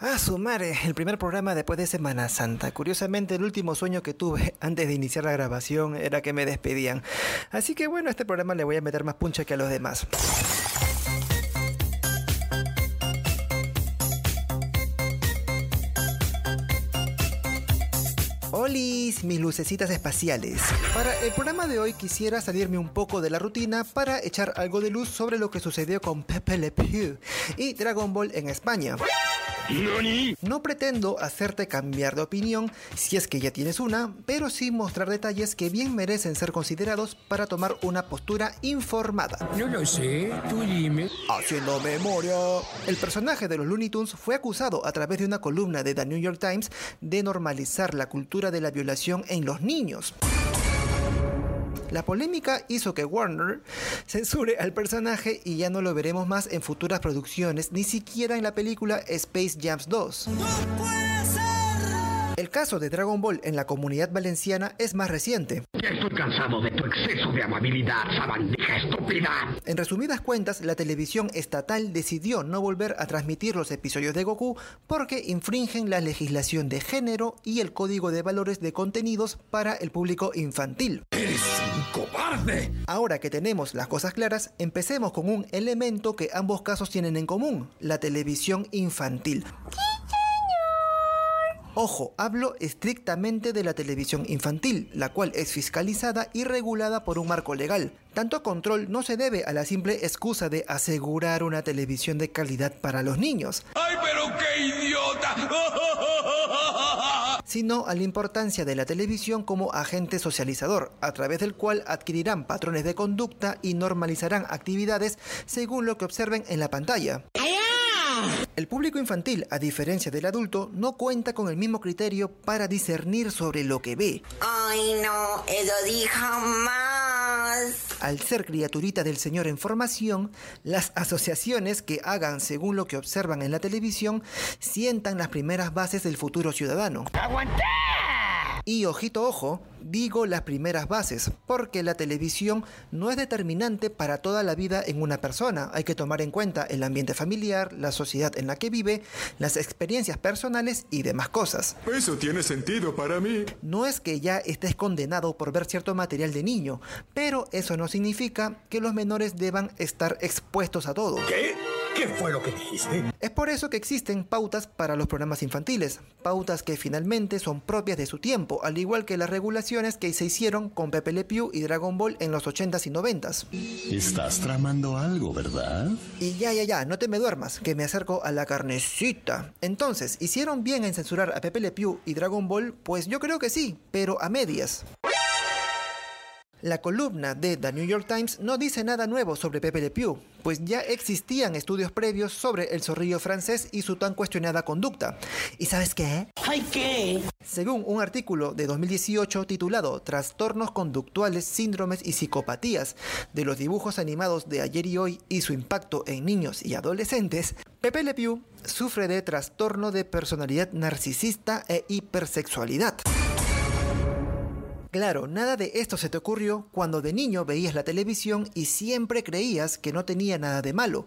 Ah, su madre, el primer programa después de Semana Santa. Curiosamente, el último sueño que tuve antes de iniciar la grabación era que me despedían. Así que bueno, a este programa le voy a meter más puncha que a los demás. Olis, mis lucecitas espaciales. Para el programa de hoy quisiera salirme un poco de la rutina para echar algo de luz sobre lo que sucedió con Pepe Le Pew y Dragon Ball en España. No pretendo hacerte cambiar de opinión si es que ya tienes una, pero sí mostrar detalles que bien merecen ser considerados para tomar una postura informada. No lo sé, tú dime. Haciendo memoria. El personaje de los Looney Tunes fue acusado a través de una columna de The New York Times de normalizar la cultura de la violación en los niños. La polémica hizo que Warner censure al personaje y ya no lo veremos más en futuras producciones, ni siquiera en la película Space Jam 2. El caso de Dragon Ball en la comunidad valenciana es más reciente. Ya estoy cansado de tu exceso de amabilidad, sabandija estúpida. En resumidas cuentas, la televisión estatal decidió no volver a transmitir los episodios de Goku porque infringen la legislación de género y el código de valores de contenidos para el público infantil. Ahora que tenemos las cosas claras, empecemos con un elemento que ambos casos tienen en común, la televisión infantil. Ojo, hablo estrictamente de la televisión infantil, la cual es fiscalizada y regulada por un marco legal. Tanto control no se debe a la simple excusa de asegurar una televisión de calidad para los niños. ¡Ay, pero qué idiota! sino a la importancia de la televisión como agente socializador, a través del cual adquirirán patrones de conducta y normalizarán actividades según lo que observen en la pantalla. El público infantil, a diferencia del adulto, no cuenta con el mismo criterio para discernir sobre lo que ve. Ay, no, dijo. Al ser criaturita del Señor en formación, las asociaciones que hagan según lo que observan en la televisión sientan las primeras bases del futuro ciudadano. ¡Aguanté! Y ojito ojo, digo las primeras bases, porque la televisión no es determinante para toda la vida en una persona. Hay que tomar en cuenta el ambiente familiar, la sociedad en la que vive, las experiencias personales y demás cosas. Eso tiene sentido para mí. No es que ya estés condenado por ver cierto material de niño, pero eso no significa que los menores deban estar expuestos a todo. ¿Qué? ¿Qué fue lo que dijiste? Es por eso que existen pautas para los programas infantiles, pautas que finalmente son propias de su tiempo, al igual que las regulaciones que se hicieron con Pepe Le Pew y Dragon Ball en los 80s y 90s. Estás tramando algo, ¿verdad? Y ya, ya, ya, no te me duermas, que me acerco a la carnecita. Entonces, ¿hicieron bien en censurar a Pepe Le Pew y Dragon Ball? Pues yo creo que sí, pero a medias. La columna de The New York Times no dice nada nuevo sobre Pepe Le Pew, pues ya existían estudios previos sobre el zorrillo francés y su tan cuestionada conducta. ¿Y sabes qué? Ay, ¿qué? Según un artículo de 2018 titulado Trastornos conductuales, síndromes y psicopatías de los dibujos animados de ayer y hoy y su impacto en niños y adolescentes, Pepe Le Pew sufre de trastorno de personalidad narcisista e hipersexualidad. Claro, nada de esto se te ocurrió cuando de niño veías la televisión y siempre creías que no tenía nada de malo.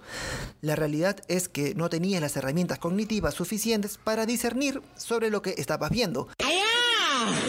La realidad es que no tenías las herramientas cognitivas suficientes para discernir sobre lo que estabas viendo.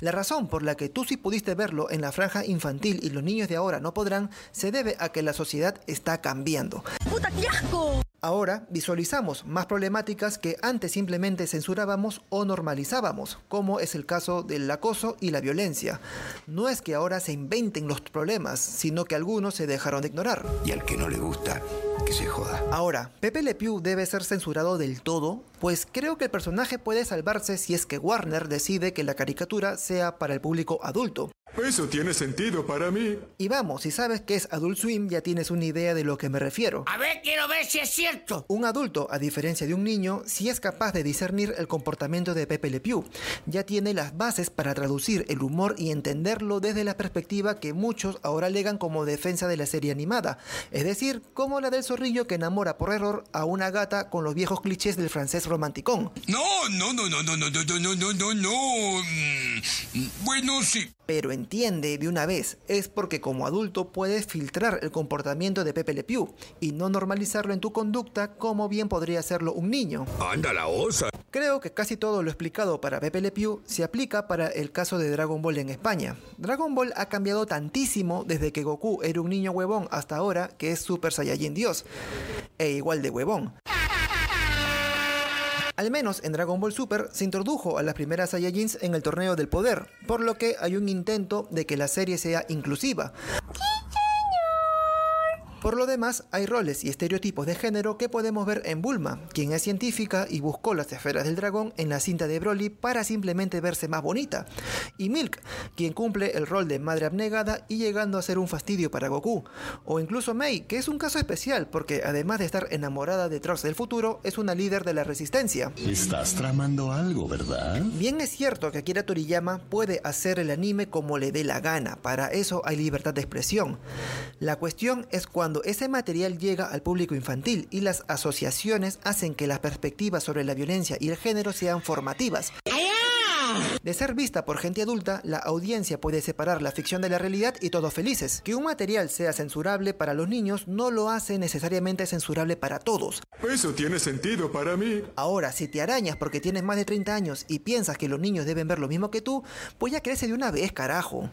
La razón por la que tú sí pudiste verlo en la franja infantil y los niños de ahora no podrán se debe a que la sociedad está cambiando. ¡Puta, qué asco! Ahora visualizamos más problemáticas que antes simplemente censurábamos o normalizábamos, como es el caso del acoso y la violencia. No es que ahora se inventen los problemas, sino que algunos se dejaron de ignorar. Y al que no le gusta, que se joda. Ahora, Pepe Le Pew debe ser censurado del todo, pues creo que el personaje puede salvarse si es que Warner decide que la caricatura sea para el público adulto. Eso tiene sentido para mí. Y vamos, si sabes que es Adult Swim, ya tienes una idea de lo que me refiero. A ver, quiero ver si es cierto. Un adulto, a diferencia de un niño, sí es capaz de discernir el comportamiento de Pepe Le Pew. Ya tiene las bases para traducir el humor y entenderlo desde la perspectiva que muchos ahora alegan como defensa de la serie animada, es decir, como la del zorrillo que enamora por error a una gata con los viejos clichés del francés romanticón. No, no, no, no, no, no, no, no, no, no, no, no. Mm, Bueno, sí. Pero entiende de una vez, es porque como adulto puedes filtrar el comportamiento de Pepe Le Pew y no normalizarlo en tu conducta como bien podría hacerlo un niño. Anda la osa. Creo que casi todo lo explicado para Pepe Le Pew se aplica para el caso de Dragon Ball en España. Dragon Ball ha cambiado tantísimo desde que Goku era un niño huevón hasta ahora que es Super Saiyajin Dios. E igual de huevón. Al menos en Dragon Ball Super se introdujo a las primeras Saiyajins en el torneo del poder, por lo que hay un intento de que la serie sea inclusiva. Por lo demás, hay roles y estereotipos de género que podemos ver en Bulma, quien es científica y buscó las esferas del dragón en la cinta de Broly para simplemente verse más bonita, y Milk, quien cumple el rol de madre abnegada y llegando a ser un fastidio para Goku, o incluso Mei, que es un caso especial porque además de estar enamorada de Trunks del futuro, es una líder de la resistencia. Estás tramando algo, ¿verdad? Bien es cierto que Akira Toriyama puede hacer el anime como le dé la gana, para eso hay libertad de expresión. La cuestión es cuando ese material llega al público infantil y las asociaciones hacen que las perspectivas sobre la violencia y el género sean formativas. De ser vista por gente adulta, la audiencia puede separar la ficción de la realidad y todos felices. Que un material sea censurable para los niños no lo hace necesariamente censurable para todos. Eso tiene sentido para mí. Ahora, si te arañas porque tienes más de 30 años y piensas que los niños deben ver lo mismo que tú, pues ya crece de una vez, carajo.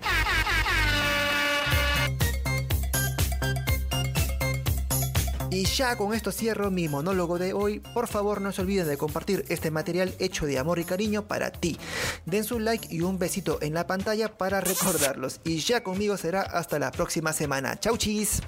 Y ya con esto cierro mi monólogo de hoy. Por favor no se olviden de compartir este material hecho de amor y cariño para ti. Den su like y un besito en la pantalla para recordarlos. Y ya conmigo será hasta la próxima semana. Chau chis.